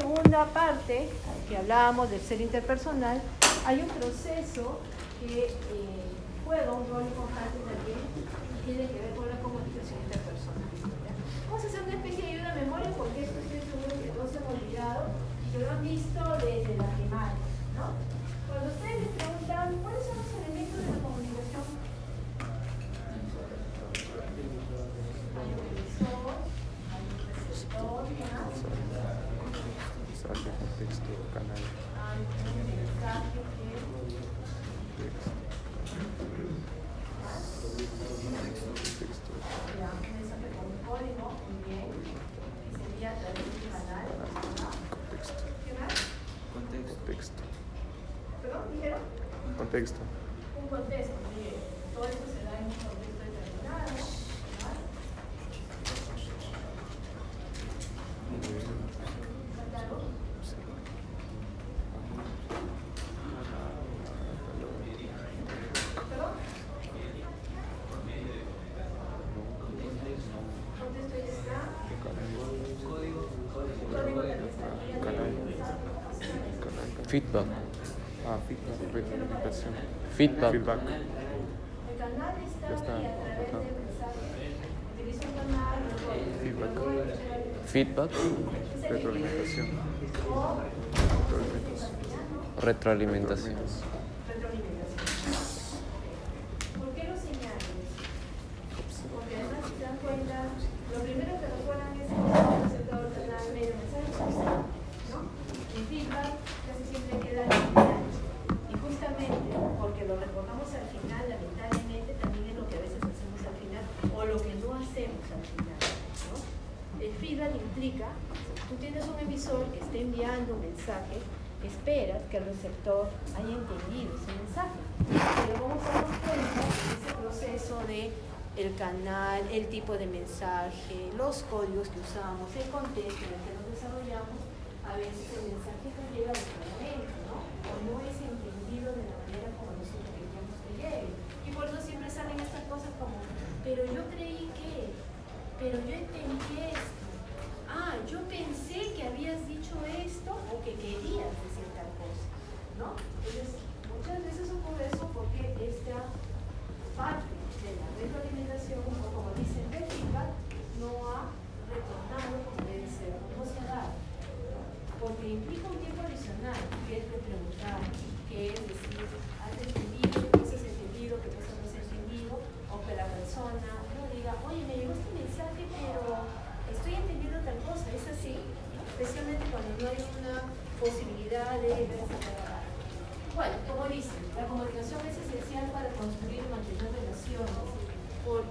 segunda parte, que hablábamos del ser interpersonal, hay un proceso que eh, juega un rol importante también y tiene que ver con la comunicación interpersonal. Vamos a hacer una especie de ayuda a memoria porque esto estoy seguro que todos se han olvidado y que lo han visto desde la primaria. ¿no? Cuando ustedes les preguntan cuáles son los elementos de la comunicación, hay un visor, hay un receptor, ¿no? mensaje, contexto, canal. Contexto. Contexto. feedback. Ah, feedback. Re feedback. Feedback. Ya está. Ajá. Feedback. Feedback. Retroalimentación. Retroalimentación. Retroalimentación. mensaje, los códigos que usamos, el contexto en el que nos desarrollamos, a veces el mensaje que llega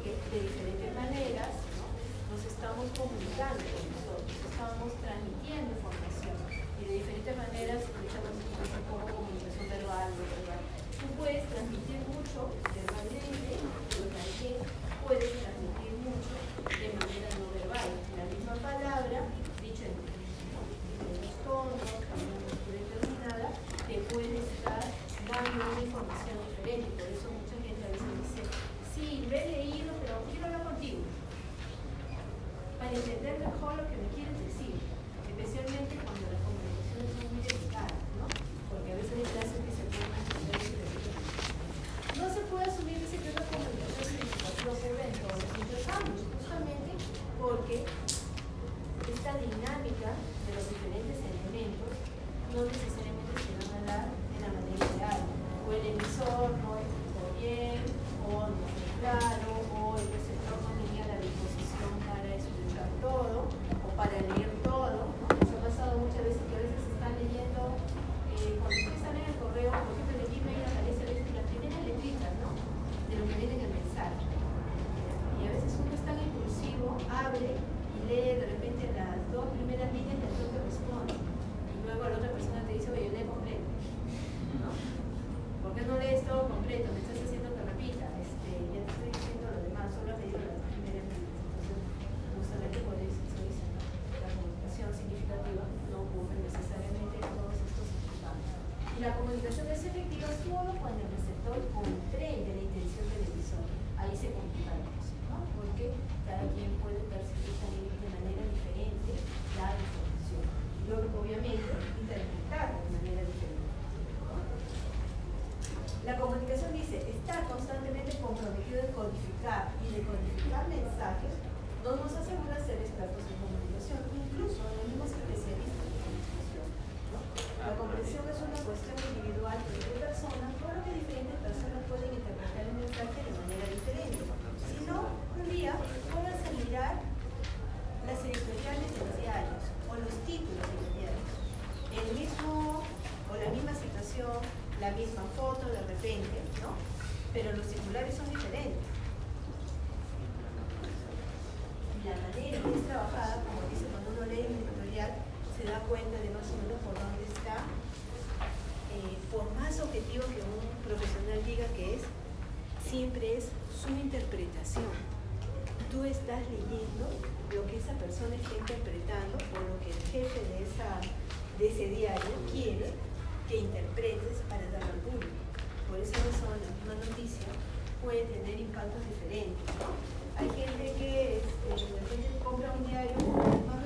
de diferentes maneras ¿no? nos estamos comunicando con nosotros, estamos transmitiendo información y de diferentes maneras, estamos como comunicación verbal, verbal. Tú puedes transmitir mucho Pero los titulares son diferentes. La manera que es trabajada, como dice cuando uno lee el editorial, se da cuenta de más o menos por dónde está. Eh, por más objetivo que un profesional diga que es, siempre es su interpretación. Tú estás leyendo lo que esa persona está interpretando o lo que el jefe de, de ese diario quiere que interpretes para darlo al público. Por esa razón, la misma noticia puede tener impactos diferentes. Hay gente que este, de repente compra un diario más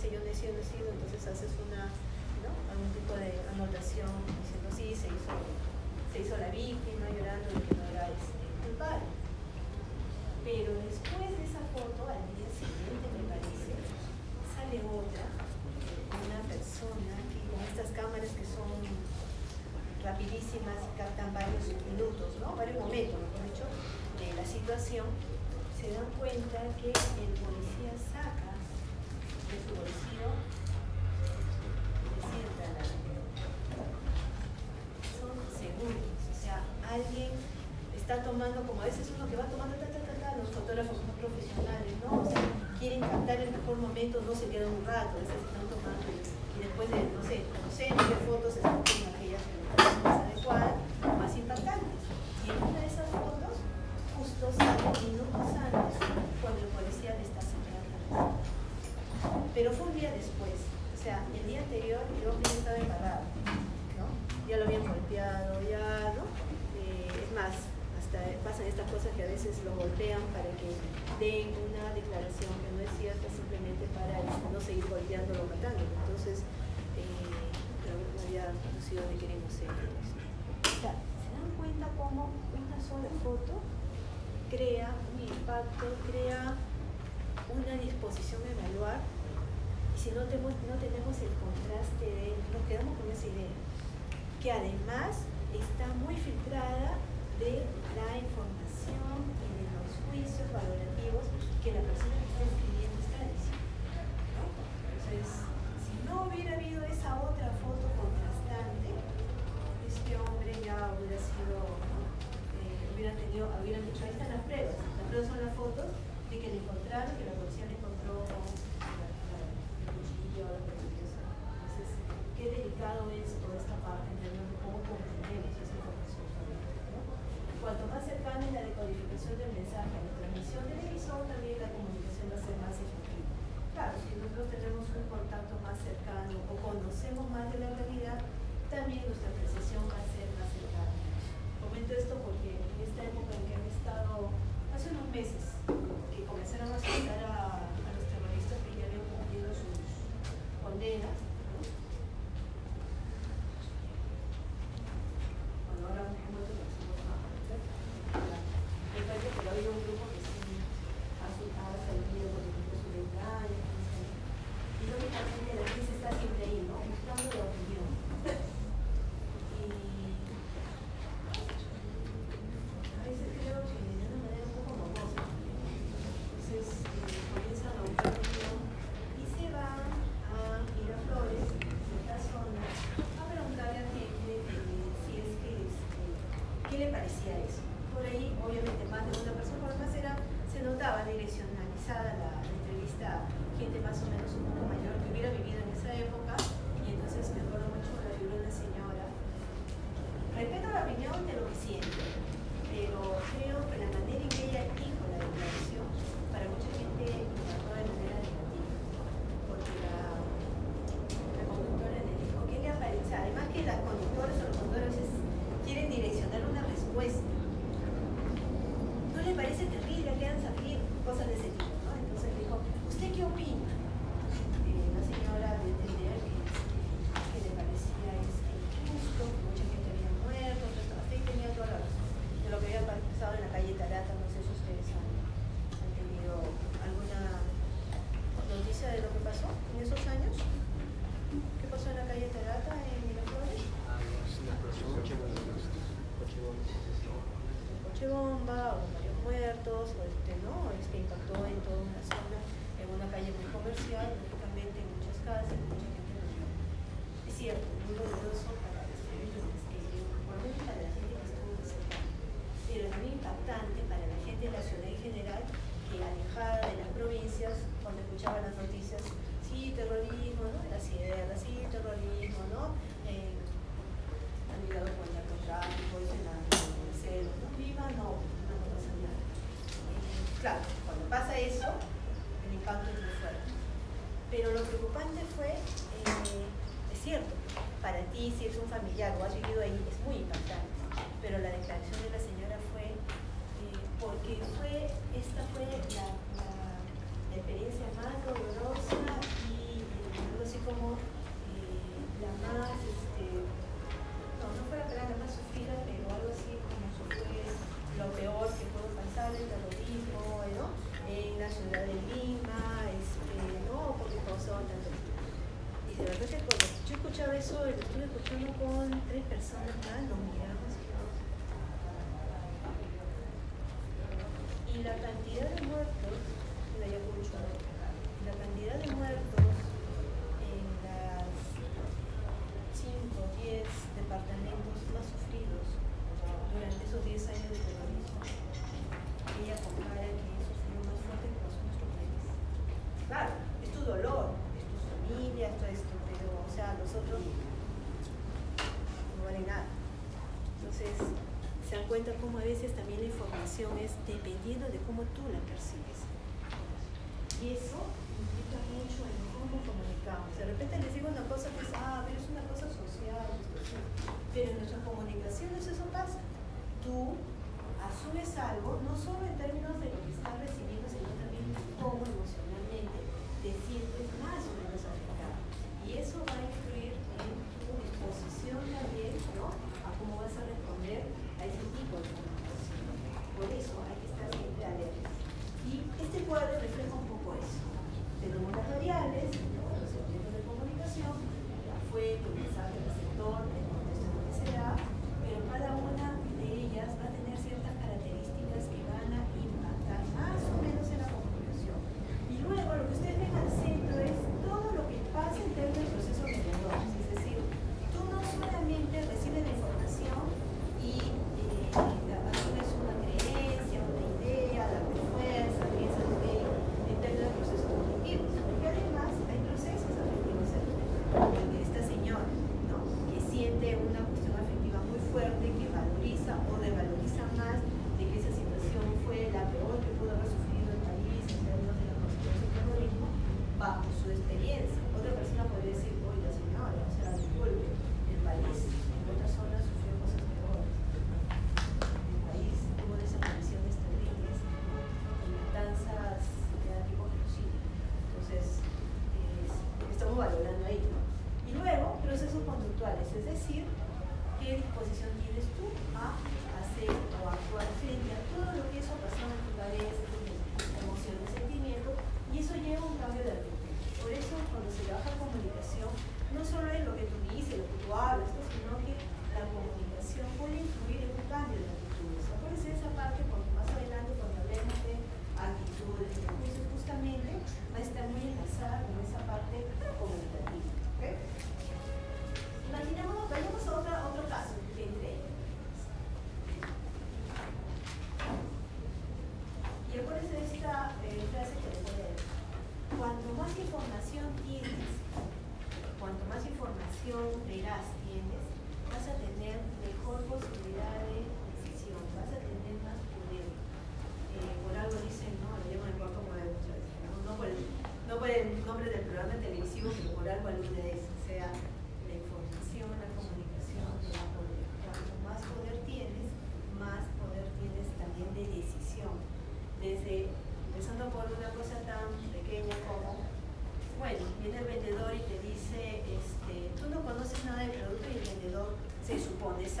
dice yo no he sido, entonces haces una, algún tipo de anotación diciendo sí, se hizo, se hizo la víctima llorando de que no era este, culpable. Pero después de esa foto, al día siguiente me parece, sale otra, una persona que con estas cámaras que son rapidísimas y captan varios minutos, ¿no? varios momentos, mejor dicho, de la situación, se dan cuenta que el policía saca de su bolsillo decir son segundos, o sea, alguien está tomando, como a veces uno que va tomando ta, ta, ta, ta, los fotógrafos más profesionales, ¿no? O sea, quieren captar el mejor momento, no se quedan un rato, a están tomando y, después de, no sé, docenas de fotos, escogen aquellas que les parecen más adecuadas, más impactantes. Y en una de esas fotos, justo sale minutos antes, cuando el policía le está sacando. Pero fue un día después, o sea, el día anterior el hombre ya estaba embarrado, ¿no? Ya lo habían golpeado, ya, ¿no? Eh, es más, hasta pasan estas cosas que a veces lo golpean para que den que no es cierta simplemente para no seguir golpeándolo o matándolo. Entonces, eh, pero no había conocido de queremos ser. O sea, ¿se dan cuenta cómo una sola foto crea un impacto, crea una disposición a evaluar? Y si no tenemos, no tenemos el contraste de, nos quedamos con esa idea, que además está muy filtrada de la información y de los juicios valorativos que la persona escribiendo diciendo. ¿no? Entonces, si no hubiera habido esa otra foto contrastante, este hombre ya hubiera sido, ¿no? eh, hubiera tenido, hubieran dicho, ahí están las pruebas, las pruebas son las fotos de que le encontraron, que la policía le encontró con el cuchillo, la persecución. Entonces, qué delicado es toda esta parte, entendiendo cómo comprendemos esa información. ¿no? Cuanto más cercana es la decodificación del mensaje a la transmisión del emisor, también la comunicación va a ser más efectiva. Claro, si nosotros tenemos un contacto más cercano o conocemos más de la realidad, también nuestra obviamente más de una persona, además era, se notaba direccionalizada la entrevista, gente más o menos un poco mayor. es dependiendo de cómo tú la percibes. Y eso implica mucho en cómo comunicamos. De repente les digo una cosa que es, ah, pero es una cosa social, pero en nuestras comunicaciones eso pasa. Tú asumes algo, no solo en términos de lo que estás recibiendo, sino también cómo emocionalmente te sientes más o menos afectado. Y eso va a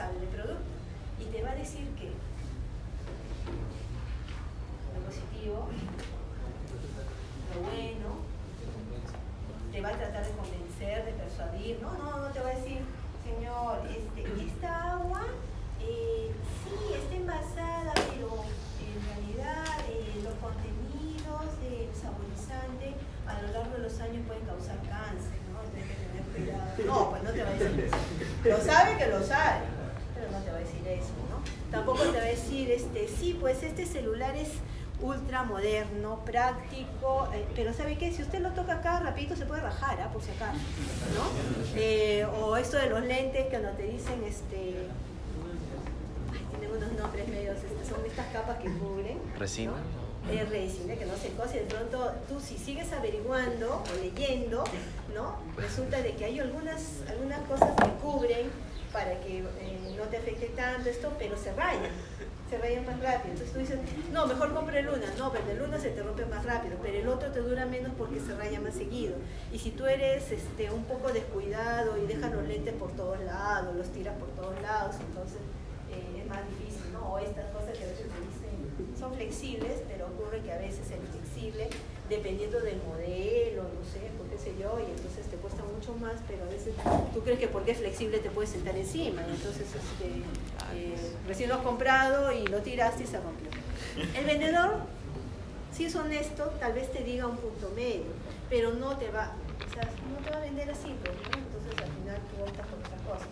responsable del producto. Y te va a decir que lo positivo este celular es ultra moderno, práctico, eh, pero ¿sabe qué? Si usted lo toca acá, rapidito se puede bajar, ¿ah? por si acaso, ¿no? Eh, o esto de los lentes que no te dicen, este, ay, tienen unos nombres medios, este, son estas capas que cubren. Resina. Es resina, que no se cose, de pronto tú si sigues averiguando o leyendo, ¿no? Resulta de que hay algunas, algunas cosas que cubren para que eh, no te afecte tanto esto, pero se rayan, se rayan más rápido. Entonces tú dices, no, mejor compre luna, no, pero el luna se te rompe más rápido, pero el otro te dura menos porque se raya más seguido. Y si tú eres este, un poco descuidado y dejas los lentes por todos lados, los tiras por todos lados, entonces eh, es más difícil, ¿no? O estas cosas que a veces te dicen son flexibles, pero ocurre que a veces el flexible, dependiendo del modelo, no sé, por qué sé yo, y entonces te cuesta mucho más, pero a veces tú crees que porque es flexible te puedes sentar encima, entonces este, eh, recién lo has comprado y lo tiraste y se rompió. El vendedor, si es honesto, tal vez te diga un punto medio, pero no te va, no te va a vender así, pues, ¿no? entonces al final tú optas por otra cosa.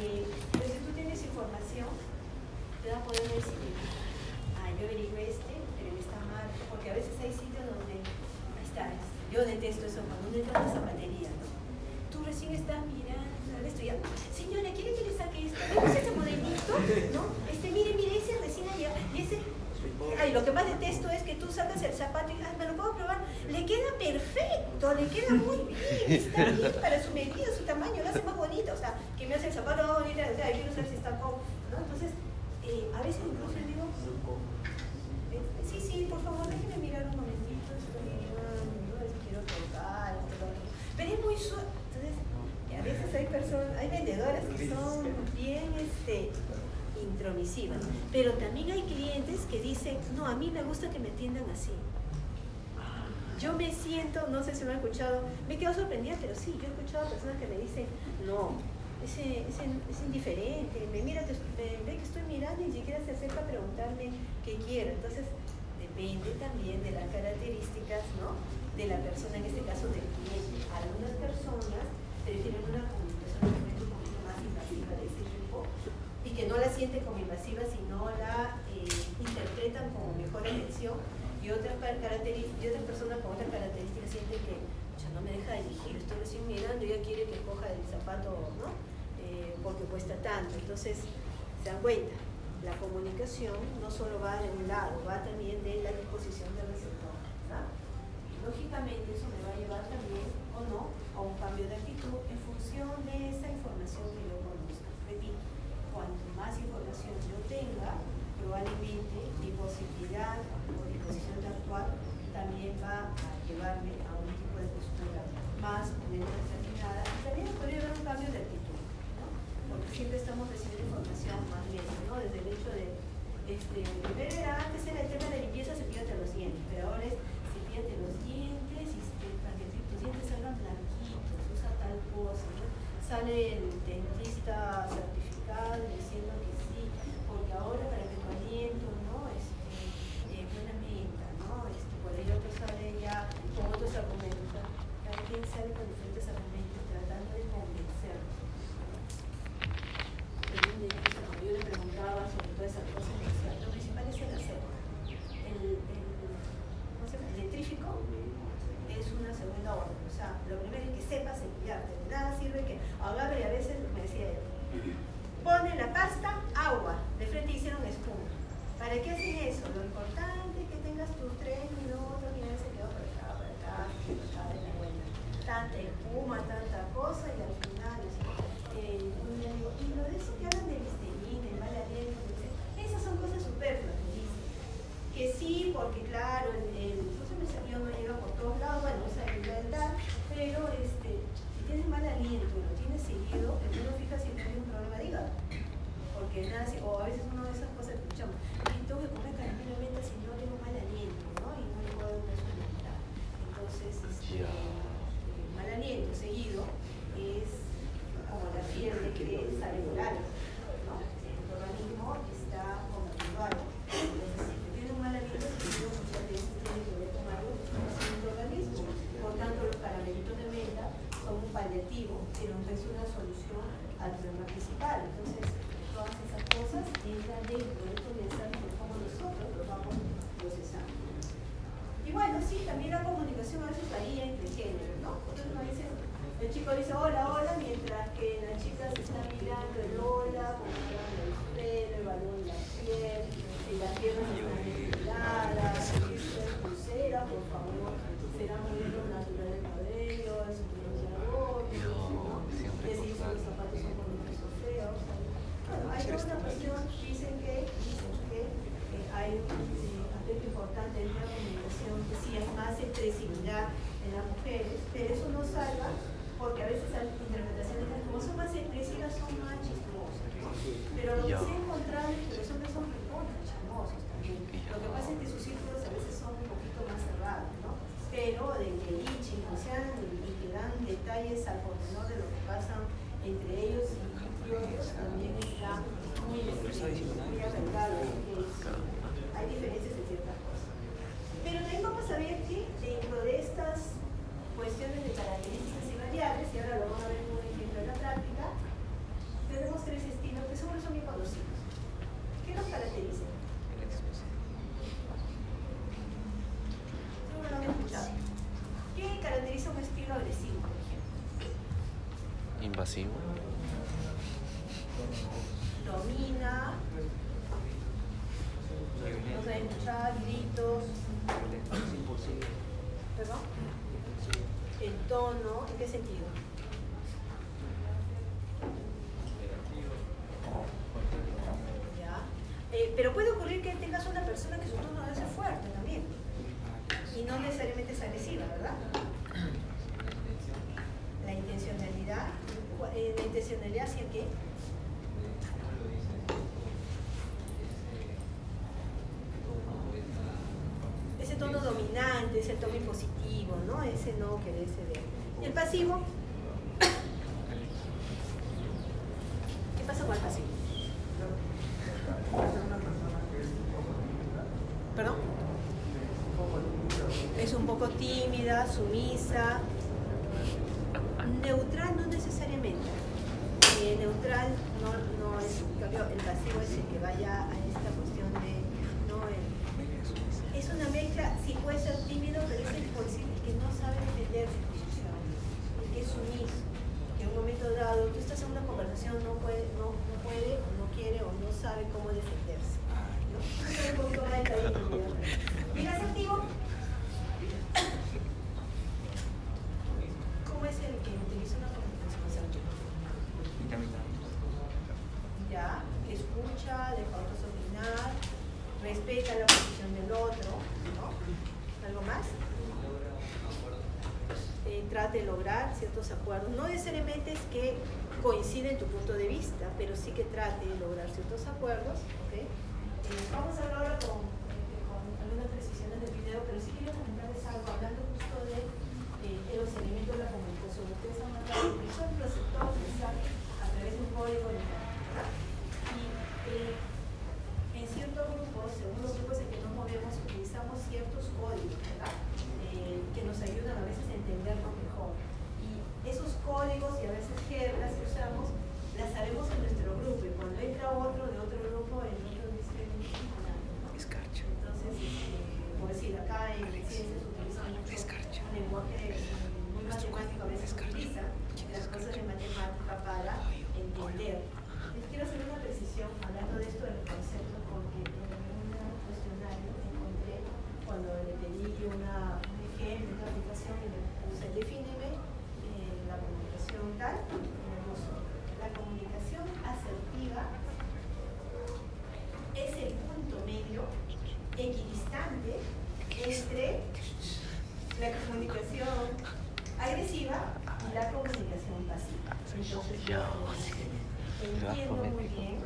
Eh, pero si tú tienes información, te va a poder decir, ah, yo averigué este, pero está mal, porque a veces hay sitios donde, está, yo detesto eso, cuando uno entra a ¿no? Tú recién estás mirando esto ya, señora, ¿quiere que le saque esto? ¿No? Este, mire, mire, ese recién allá, y ese... Ay, lo que más detesto es que tú sacas el zapato y, ay, me lo puedo probar, le queda perfecto, le queda muy bien, está bien para su medida, su tamaño, lo hace más bonito, o sea, que me hace el zapato más bonito, o sea, yo quiero saber si está cómodo, ¿no? Entonces, eh, a veces incluso le digo, eh, sí, sí, por favor, déjeme mirar un momentito, estoy mirando, quiero tocar, pero es muy suave, entonces, a veces hay personas, hay vendedoras que son bien, este, pero también hay clientes que dicen, no, a mí me gusta que me atiendan así. Yo me siento, no sé si me han escuchado, me quedo sorprendida, pero sí, yo he escuchado personas que me dicen, no, es, es, es indiferente, me mira, me ve que estoy mirando y ni siquiera se acerca a preguntarme qué quiero. Entonces, depende también de las características, ¿no? De la persona, en este caso del cliente. Algunas personas prefieren una comunicación que no la sienten como invasiva, sino la eh, interpretan como mejor elección y otras, personas con otras características sienten que ya no me deja elegir, estoy recién mirando ya quiere que coja el zapato, ¿no? Eh, porque cuesta tanto. Entonces, se dan cuenta, la comunicación no solo va de un lado, va también de la disposición del receptor. Lógicamente eso me va a llevar también, o no, a un cambio de actitud en función de esa información que yo cuanto más información yo tenga, probablemente mi posibilidad o disposición de actuar también va a llevarme a un tipo de postura más o menos determinada y también podría haber un cambio de actitud, ¿no? porque siempre estamos recibiendo información más lenta, ¿no? desde el hecho de, este, antes era el tema de limpieza, cepillate los dientes, pero ahora es cepillate los dientes y este, para que tus dientes salgan blanquitos, usa tal cosa, ¿no? sale el dentista certificado diciendo que sí, porque ahora para que tu aliento, ¿no? Este, eh, buena menta, ¿no? Este, por ahí otro sale ya con otros argumentos, cada quien sale con diferentes argumentos tratando de convencer. También de eso, cuando yo le preguntaba sobre todas esas cosas, me decía, lo principal es el hacer. El, el, ¿cómo se llama? el letrífico es una segunda orden. O sea, lo primero es que sepas cepillarte. De nada sirve que agarre y a veces me decía él, pone la pasta, agua, de frente hicieron espuma. ¿Para qué hacen eso? Lo importante es que tengas tus tres minutos y nadie se quedó por acá, por acá, por acá, de la vuelta. Tanta espuma, tanta cosa y al final, o sea, eh, y le digo, y lo de eso que hablan de listerina, el mal aliento, me dice, esas son cosas superfluas, me dice que sí, porque claro, el, el no me salió, no llega por todos lados, bueno, esa es la verdad, pero este, si tienes mal aliento y lo tienes seguido, el uno fija si tienes un problema de hígado. Porque nada, si- o a veces uno dentro de estos mensajes de cómo nosotros los vamos procesando. Y bueno, sí, también la comunicación a veces varía entre géneros, ¿no? Entonces el chico dice hola, hola, mientras que la chica se está mirando el hola, comparando el pelo, el balón la piel, y las piernas están estiradas, pulsera, por favor, será modelo natural de cabello, es un bronceador, ¿no? Así son los zapatos son bonitos o feos. Bueno, hay toda una cuestión, dicen que, dicen que eh, hay un importante en la comunicación, que sí hay más expresividad en las mujeres, pero eso no salva porque a veces hay interpretaciones como son más expresivas son más chismosas. Pero lo que sí he encontrado es que los hombres son recontra chismosos también. Lo que pasa es que sus círculos a veces son un poquito más cerrados, ¿no? Pero de que y chismosean y, y que dan detalles al pormenor de lo que pasa entre ellos y otros también está muy, este, muy arraigado, que es- hay diferencias en ciertas cosas. Pero también vamos a ver que dentro de estas cuestiones de características y variables, y ahora lo vamos a ver en un ejemplo en la práctica, tenemos tres estilos que seguro son bien conocidos. ¿Qué nos caracterizan? Seguro lo han escuchado. ¿Qué caracteriza un estilo agresivo, por ejemplo? Invasivo. Domina, no sabe escuchar, gritos, ¿perdón? El tono, ¿en qué sentido? Eh, pero puede ocurrir que tengas una persona que su tono debe ser fuerte también. Y no necesariamente es agresiva, ¿verdad? La intencionalidad. eh, ¿La intencionalidad hacia qué? Ese tono dominante, ese tono impositivo, ¿no? Ese no que ese de. ¿Y el pasivo? ¿Qué pasa con el pasivo? ¿Perdón? Es un poco tímida, sumisa. Neutral no necesariamente. Eh, neutral no, no es, en cambio, el pasivo es el que vaya a esta cuestión de, no, el- es una mezcla, sí puede ser tímido, pero es el posible que no sabe defender su posición, el que es sumiso, que en un momento dado, tú estás en una conversación, no puede, no, no puede, o no quiere, o no sabe cómo defenderse. ¿no? Es un poquito más detallado, ¿no? ¿Y el asertivo? ¿Cómo es el que utiliza una comunicación ya, escucha, deja otros opinar, respeta la posición del otro, ¿no? ¿Algo más? Eh, trate de lograr ciertos acuerdos. No necesariamente es que coincide en tu punto de vista, pero sí que trate de lograr ciertos acuerdos, ¿ok? Eh, vamos a hablar ahora con algunas precisiones del video, pero sí quiero comentarles algo, hablando justo de, eh, de los elementos de la comunicación. Ustedes han mandado que son receptores de mensaje a través de un código de ¿verdad? Y eh, en ciertos grupos, según los grupos en que nos movemos, utilizamos ciertos códigos, ¿verdad? Eh, que nos ayudan a veces a entendernos mejor. Y esos códigos y a veces jergas que usamos, las sabemos en nuestro grupo. Y cuando entra otro de otro grupo, el otro dice, ¿no? Entonces, este, por decir, acá en ciencias utilizan mucho un lenguaje muy matemático, a veces se utiliza las cosas de matemática para entender. Les quiero hacer una precisión hablando de esto del concepto, porque en un cuestionario encontré, cuando le pedí una, un ejemplo, una aplicación, y le puse, defíneme eh, la comunicación tal, y me puso, la comunicación asertiva es el punto medio equidistante entre la comunicación agresiva y la comunicación pasiva. Entonces yo entiendo muy bien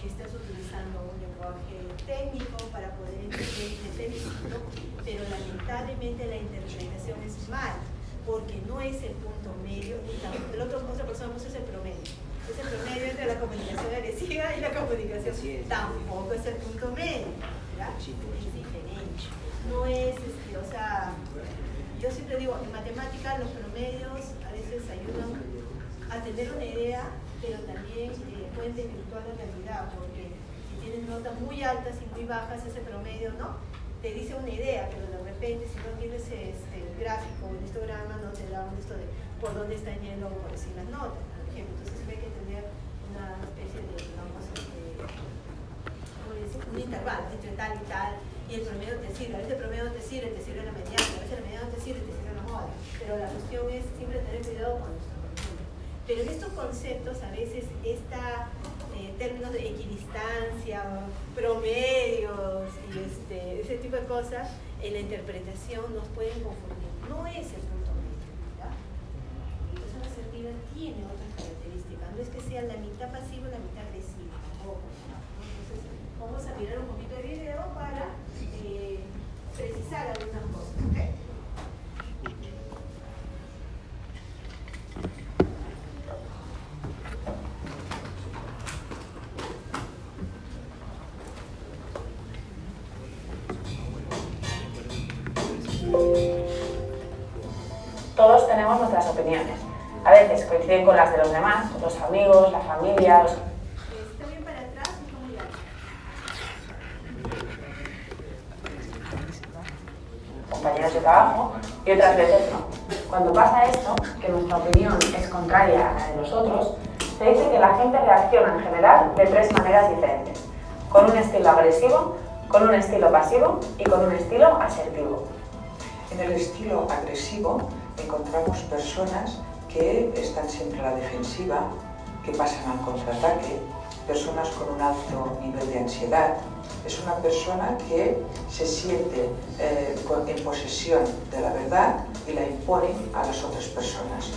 que estás utilizando un lenguaje técnico para poder entender este felicito, pero lamentablemente la interpretación es mal, porque no es el punto medio, y tampoco- el otro, otra persona puso es el promedio. Es el promedio entre la comunicación agresiva y la comunicación. Tampoco es el punto medio, ¿verdad? No es, este, o sea, yo siempre digo, en matemática los promedios a veces ayudan a tener una idea, pero también eh, pueden desvirtuar la realidad, porque si tienes no- notas muy altas y muy bajas, ese promedio, ¿no? Te dice una idea, pero de repente si no tienes este, gráfico o el histograma, no te da un esto de por dónde están yendo, por decir, las notas, por ejemplo. Entonces hay que tener una especie de, digamos, este, ¿cómo dice? un intervalo entre tal y tal, y el promedio te sirve. A veces el promedio te sirve, te sirve la mediana, a veces la mediana te sirve, te sirve la moda. Pero la cuestión es siempre tener cuidado con esto. Pero en estos conceptos a veces esta eh, términos de equidistancia, promedios y este, ese tipo de cosas en la interpretación nos pueden confundir. No es el punto medio. La persona asertiva tiene otras características. No es que sea la mitad pasiva o la mitad nuestras opiniones. A veces coinciden con las de los demás, los amigos, la familia, los compañeros de trabajo y otras veces no. Cuando pasa esto, que nuestra opinión es contraria a la de los otros, se dice que la gente reacciona en general de tres maneras diferentes. Con un estilo agresivo, con un estilo pasivo y con un estilo asertivo. En el estilo agresivo encontramos personas que están siempre a la defensiva, que pasan al contraataque, personas con un alto nivel de ansiedad. Es una persona que se siente eh, en posesión de la verdad y la impone a las otras personas.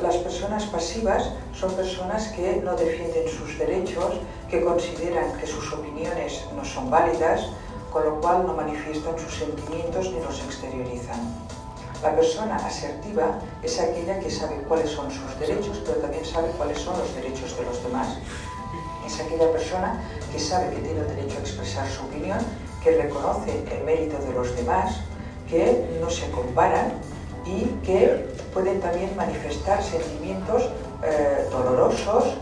Las personas pasivas son personas que no defienden sus derechos, que consideran que sus opiniones no son válidas, con lo cual no manifiestan sus sentimientos ni los exteriorizan. La persona asertiva es aquella que sabe cuáles son sus derechos, pero también sabe cuáles son los derechos de los demás. Es aquella persona que sabe que tiene derecho a expresar su opinión, que reconoce el mérito de los demás, que no se comparan y que pueden también manifestar sentimientos eh, dolorosos,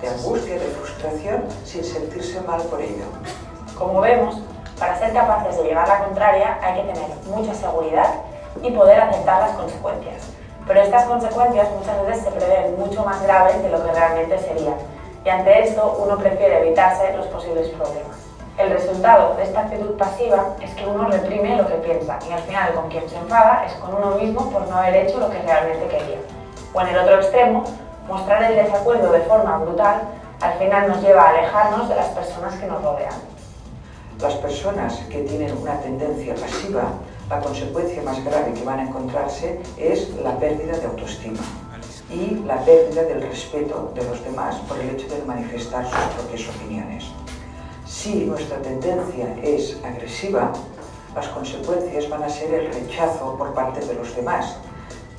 de angustia, de frustración, sin sentirse mal por ello. Como vemos, para ser capaces de llevar la contraria hay que tener mucha seguridad y poder aceptar las consecuencias. Pero estas consecuencias muchas veces se prevén mucho más graves de lo que realmente serían. Y ante esto uno prefiere evitarse los posibles problemas. El resultado de esta actitud pasiva es que uno reprime lo que piensa y al final con quien se enfada es con uno mismo por no haber hecho lo que realmente quería. O en el otro extremo, mostrar el desacuerdo de forma brutal al final nos lleva a alejarnos de las personas que nos rodean. Las personas que tienen una tendencia pasiva, la consecuencia más grave que van a encontrarse es la pérdida de autoestima y la pérdida del respeto de los demás por el hecho de manifestar sus propias opiniones. Si nuestra tendencia es agresiva, las consecuencias van a ser el rechazo por parte de los demás,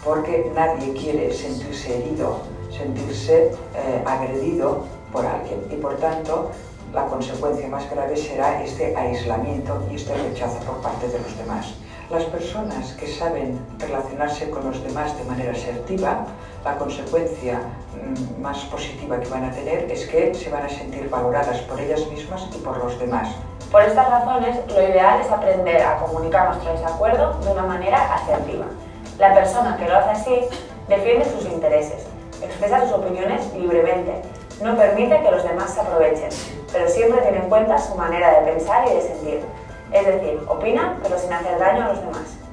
porque nadie quiere sentirse herido, sentirse eh, agredido por alguien y por tanto la consecuencia más grave será este aislamiento y este rechazo por parte de los demás. Las personas que saben relacionarse con los demás de manera asertiva, la consecuencia mm, más positiva que van a tener es que se van a sentir valoradas por ellas mismas y por los demás. Por estas razones, lo ideal es aprender a comunicar nuestro desacuerdo de una manera asertiva. La persona que lo hace así defiende sus intereses, expresa sus opiniones libremente, no permite que los demás se aprovechen, pero siempre tiene en cuenta su manera de pensar y de sentir. Es decir, opina pero sin hacer daño a los demás.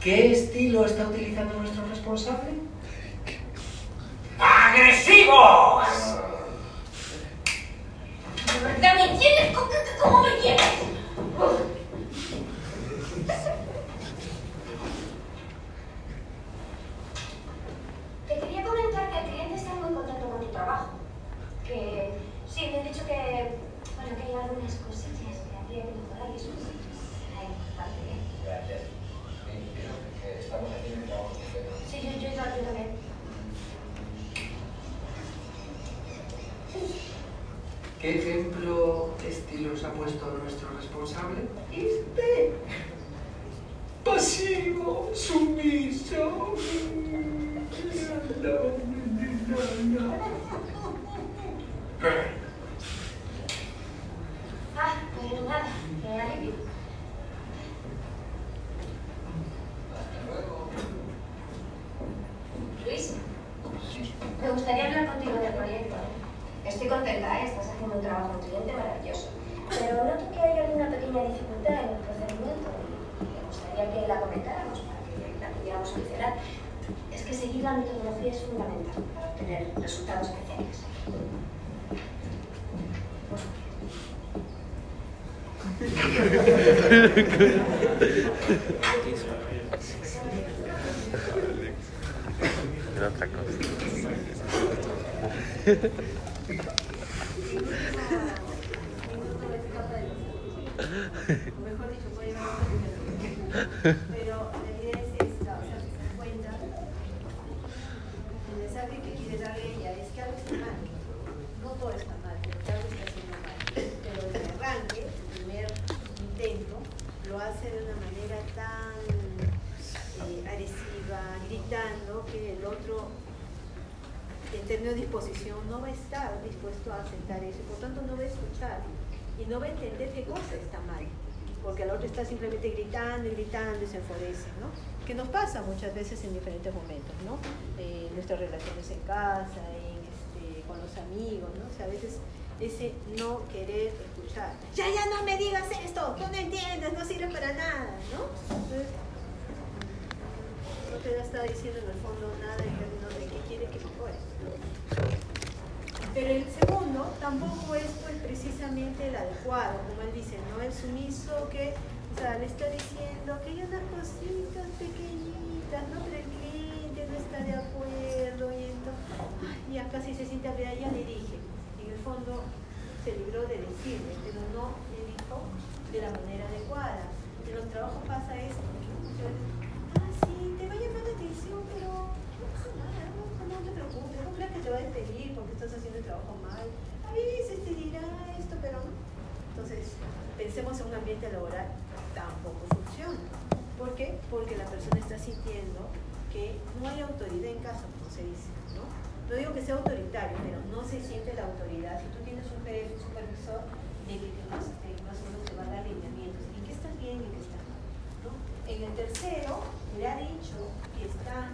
¿Qué estilo está utilizando nuestro responsable? ¡Agresivo! ¿De verdad me entiendes? ¿Cómo, cómo me quieres? Te quería comentar que el cliente está muy contento con tu trabajo. Que sí, me han dicho que, bueno, que hay algunas cosillas que habría que mejorar y eso sí, será bastante bien. Gracias. Estamos haciendo un trabajo estupendo. Sí, yo, yo, yo, yo también. ¿Qué ejemplo de estilos ha puesto nuestro responsable? Este. Pasivo, sumiso. Ah, pues nada, me alivio. Luis, me gustaría hablar contigo del proyecto. Estoy contenta, ¿eh? estás haciendo un trabajo en cliente maravilloso. Pero noto que hay alguna pequeña dificultad en el procedimiento y me gustaría que la comentáramos para que la pudiéramos solucionar. Es que seguir la metodología es fundamental para obtener resultados especiales. Era otra cosa. Mejor dicho, y no va a entender qué cosa está mal, porque el otro está simplemente gritando y gritando y se enfurece, ¿no? Que nos pasa muchas veces en diferentes momentos, ¿no? Eh, nuestras relaciones en casa, este, con los amigos, ¿no? O sea, a veces ese no querer escuchar. Ya, ya no me digas esto, tú no entiendes, no sirve para nada, ¿no? Entonces, no te está diciendo en el fondo nada en términos de qué quiere que mejore. Pero el segundo tampoco es pues, precisamente el adecuado, como él dice, ¿no? El sumiso que, o sea, le está diciendo que hay unas cositas pequeñitas, ¿no? Pero el cliente no está de acuerdo y entonces, ya casi se siente abrida, ya le dije. En el fondo se libró de decirle, pero no le dijo de la manera adecuada. En los trabajos pasa esto, ah, sí, te va a llamar la atención, pero no pasa nada, no, no te preocupes, no creas que te va a despedir estás haciendo el trabajo mal. A veces te dirá esto, pero no. Entonces, pensemos en un ambiente laboral, tampoco funciona. ¿Por qué? Porque la persona está sintiendo que no hay autoridad en casa, como se dice, ¿no? No digo que sea autoritario, pero no se siente la autoridad. Si tú tienes un jefe, un supervisor, de que te más, te- te va a dar lineamientos, en qué estás bien y qué estás mal. En el tercero, le ha dicho que está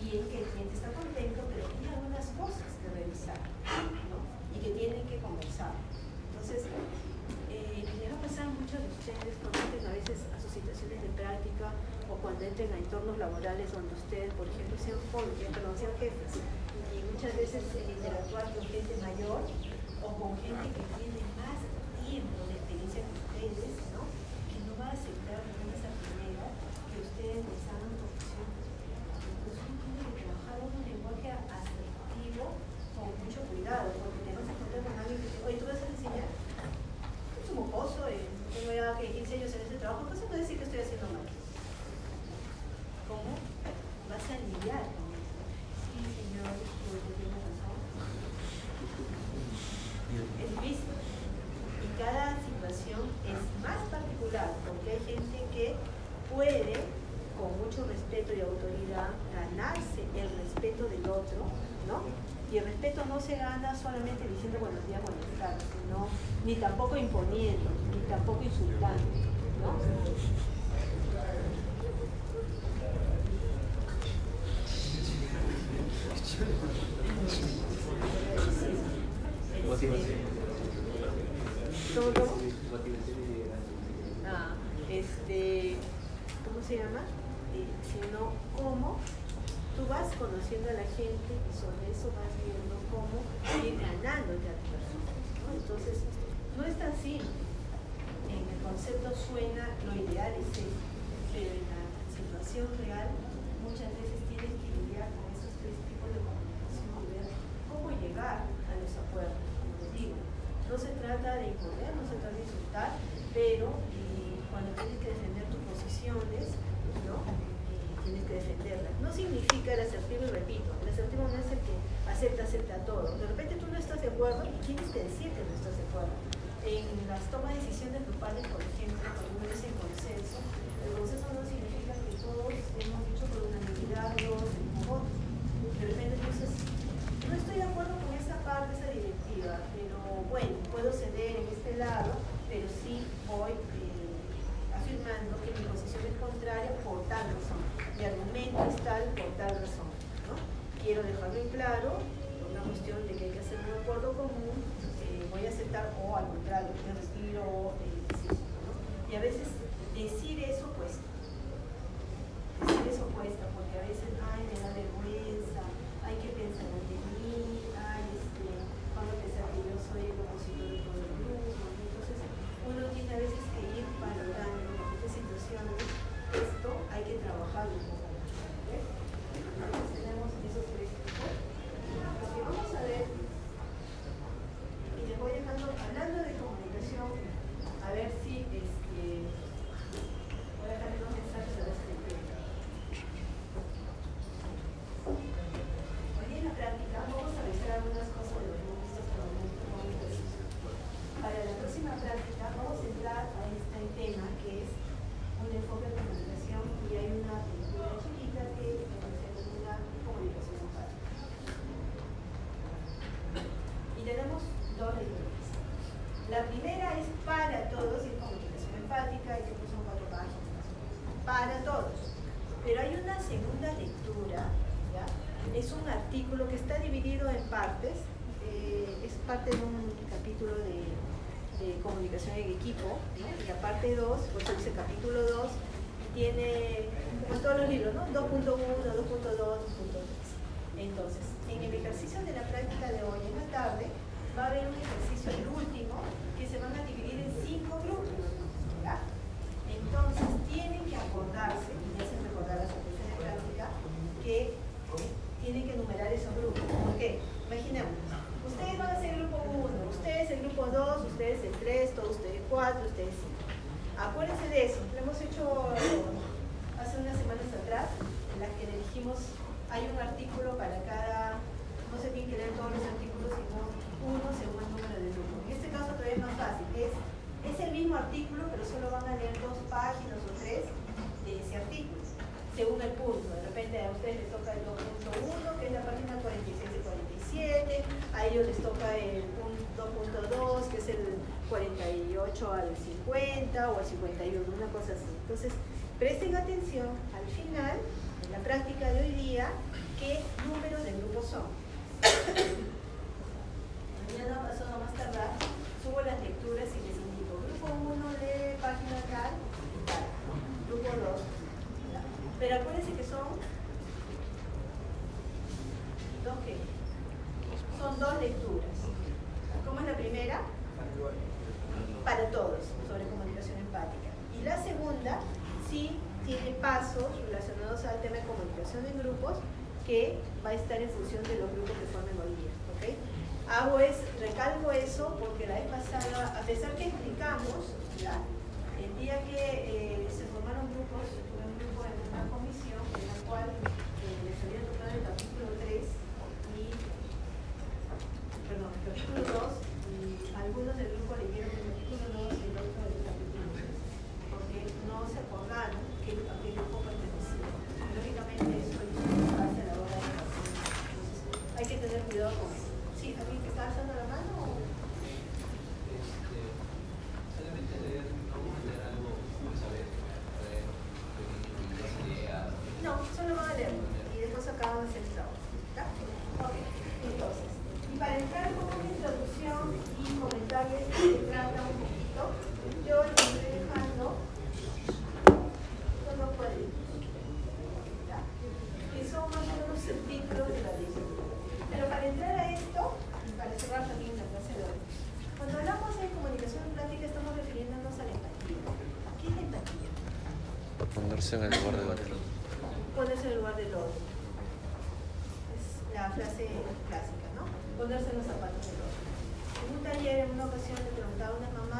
bien, que el cliente está contento, pero tiene algunas cosas que Y que tienen que conversar. Entonces, eh, les va a pasar a muchos de ustedes cuando entren a veces a sus situaciones de práctica o cuando entren a entornos laborales donde ustedes, por ejemplo, sean jóvenes, perdón, sean jefes, y muchas veces eh, interactuar con gente mayor o con gente que tiene más tiempo de experiencia que ustedes, ¿no? Que no va a aceptar de esa primera que ustedes les hagan profesión. Entonces uno tiene que trabajar un lenguaje asertivo con mucho cuidado, porque te vas a encontrar con alguien que te oye, tú vas a enseñar es un mocoso, eh, que 15 años en este trabajo, entonces no decir que estoy haciendo mal. ¿Cómo? Vas a lidiar con eso. Sí, señor, tiene razón. Es difícil. Y cada situación es más particular, porque hay gente que puede, con mucho respeto y autoridad, ganarse el respeto del otro, ¿no? Y el respeto no se gana solamente diciendo buenos días, buenas tardes, sino, ni tampoco imponiendo, ni tampoco insultando, ¿no? ¿Cómo, cómo? Ah, este, ¿cómo se llama? Eh, sino cómo tú vas conociendo a la gente y sobre eso vas viendo cómo ir ganándote a tu persona. ¿no? Entonces, no es simple. En el concepto suena, lo ideal es eso, pero en la situación real muchas veces tienes que lidiar con esos tres tipos de comunicación y ver cómo llegar a los acuerdos, como digo. No se trata de imponer, no se trata de insultar, pero eh, cuando tienes que defender tus posiciones, ¿no? Eh, tienes que defenderlas. No significa el asertivo, y repito, el asertivo no es el que acepta, acepta todo. De repente tú no estás de acuerdo y tienes que decir que no estás de acuerdo. En las tomas de decisiones grupales, por ejemplo, cuando uno dice consenso, el consenso no significa que todos hemos dicho por unanimidad los votos. De repente dices, no estoy de acuerdo con esa parte, esa directiva, pero bueno, puedo ceder en este lado, pero sí voy eh, afirmando que mi posición es contraria por tal razón. Mi argumento es tal por tal razón. ¿no? Quiero dejarlo en claro, una cuestión de que hay que hacer un acuerdo común, eh, voy a aceptar o al contrario, me retiro o eh, desisto, ¿no? Y a decir eso cuesta. Decir eso cuesta, porque a veces, ay, me da vergüenza, hay que pensar en mí, ay, este, van a pensar que yo soy el opositor de todo el grupo. ¿no? Entonces, uno tiene a veces que ir valorando en muchas situaciones. Esto hay que trabajarlo un poco más. ¿ves? Entonces, tenemos esos tres tipos. Porque vamos a ver, y les voy dejando, hablando de comunicación, a ver si, este, voy a dejar unos mensajes a ver si entienden. Hoy en la práctica vamos a revisar algunas cosas de lo que hemos visto hasta el momento con el ejercicio. Para la próxima práctica vamos a entrar a este tema que es un enfoque de comunicación y hay una película chiquita que representa una comunicación empática. Y tenemos dos lecturas. La primera es para todos y es comunicación empática y que son cuatro páginas. más o menos. Para todos. Pero hay una segunda lectura, ¿ya? es un artículo que está dividido en partes, eh, es parte de un capítulo de, de comunicación en equipo, ¿no? y la parte 2, pues dice capítulo 2, tiene pues, todos los libros, ¿no? 2.1, 2.2, 2.3. Entonces, en el ejercicio de la práctica de hoy en la tarde, va a haber un ejercicio, el último, que se van a dividir en cinco grupos. ¿ya? Entonces, tienen que acordarse, y me hacen recordar las sorpresa de práctica, que tienen que enumerar esos grupos. ¿Por qué? Imaginemos, ustedes van a ser el grupo 1, ustedes el grupo 2, ustedes el 3, todos ustedes 4, ustedes 5. Acuérdense de eso, lo hemos hecho hace unas semanas atrás, en las que le dijimos, hay un artículo para cada, no se tienen que leer todos los artículos, sino uno según el número de grupo. En este caso todavía es más fácil, es, es el mismo artículo, pero solo van a leer dos páginas o tres de ese artículo, según el punto. De repente a ustedes les toca el 2.1, que es la página 46 y 47, a ellos les toca el punto 2.2, que es el 48 al 50 o al 51, una cosa así. Entonces, presten atención al final, en la práctica de hoy día, qué números de grupos son. Mañana pasado más tardar, subo las lecturas y les indico, grupo 1 de página tal, tal, grupo 2. ¿ya? Pero acuérdense que son dos qué? Son dos lecturas. ¿Cómo es la primera? Para todos, sobre comunicación empática. Y la segunda sí tiene pasos relacionados al tema de comunicación en grupos que va a estar en función de los grupos que formen hoy día. ¿ok? Hago es, recalco eso porque la vez pasada, a pesar que explicamos, el día que eh, se formaron grupos, tuve un grupo en una comisión en la cual y comentarles que se trata un poquito. Yo les estoy dejando, no, no puede, que son más o menos subtítulos de la ley. Pero para entrar a esto, y para cerrar también la clase de hoy, cuando hablamos de comunicación práctica estamos refiriéndonos a la empatía. ¿Qué es la empatía? Ponerse en el lugar del otro. Ponerse en el lugar del otro. Es la frase clásica, ¿no? Ponerse en los zapatos en una ocasión le preguntaba a una mamá